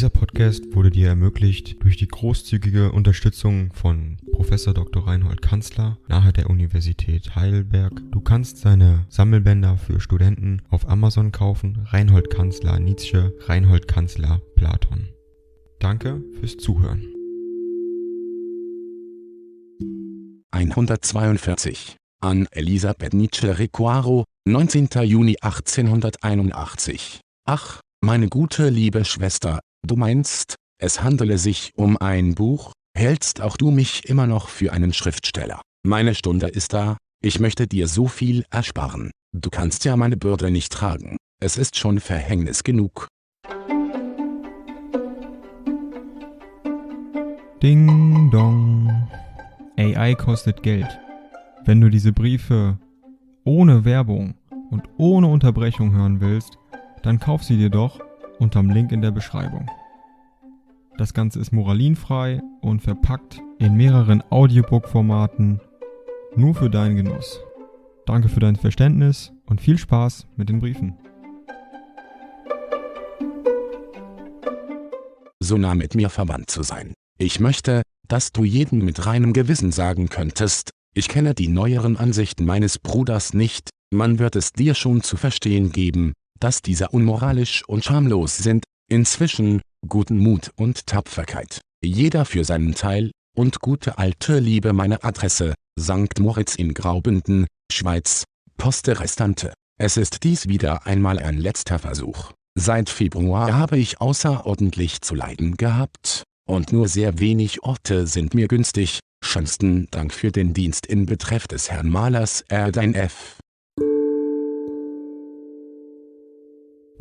Dieser Podcast wurde dir ermöglicht durch die großzügige Unterstützung von Professor Dr. Reinhold Kanzler nahe der Universität Heidelberg. Du kannst seine Sammelbänder für Studenten auf Amazon kaufen. Reinhold Kanzler Nietzsche, Reinhold Kanzler Platon. Danke fürs Zuhören. 142 an Elisabeth Nietzsche Recuaro, 19. Juni 1881. Ach, meine gute liebe Schwester, du meinst, es handele sich um ein Buch, hältst auch du mich immer noch für einen Schriftsteller. Meine Stunde ist da, ich möchte dir so viel ersparen. Du kannst ja meine Bürde nicht tragen, es ist schon Verhängnis genug. Ding dong. AI kostet Geld. Wenn du diese Briefe ohne Werbung und ohne Unterbrechung hören willst, dann kauf sie dir doch unterm Link in der Beschreibung. Das Ganze ist moralinfrei und verpackt in mehreren Audiobook-Formaten nur für deinen Genuss. Danke für dein Verständnis und viel Spaß mit den Briefen. So nah mit mir verwandt zu sein. Ich möchte, dass du jedem mit reinem Gewissen sagen könntest, ich kenne die neueren Ansichten meines Bruders nicht, man wird es dir schon zu verstehen geben, dass diese unmoralisch und schamlos sind, inzwischen, guten Mut und Tapferkeit, jeder für seinen Teil, und gute alte Liebe meine Adresse, St. Moritz in Graubünden, Schweiz, Poste Restante. Es ist dies wieder einmal ein letzter Versuch. Seit Februar habe ich außerordentlich zu leiden gehabt, und nur sehr wenig Orte sind mir günstig, Schönsten Dank für den Dienst in Betreff des Herrn Malers R. Dein F.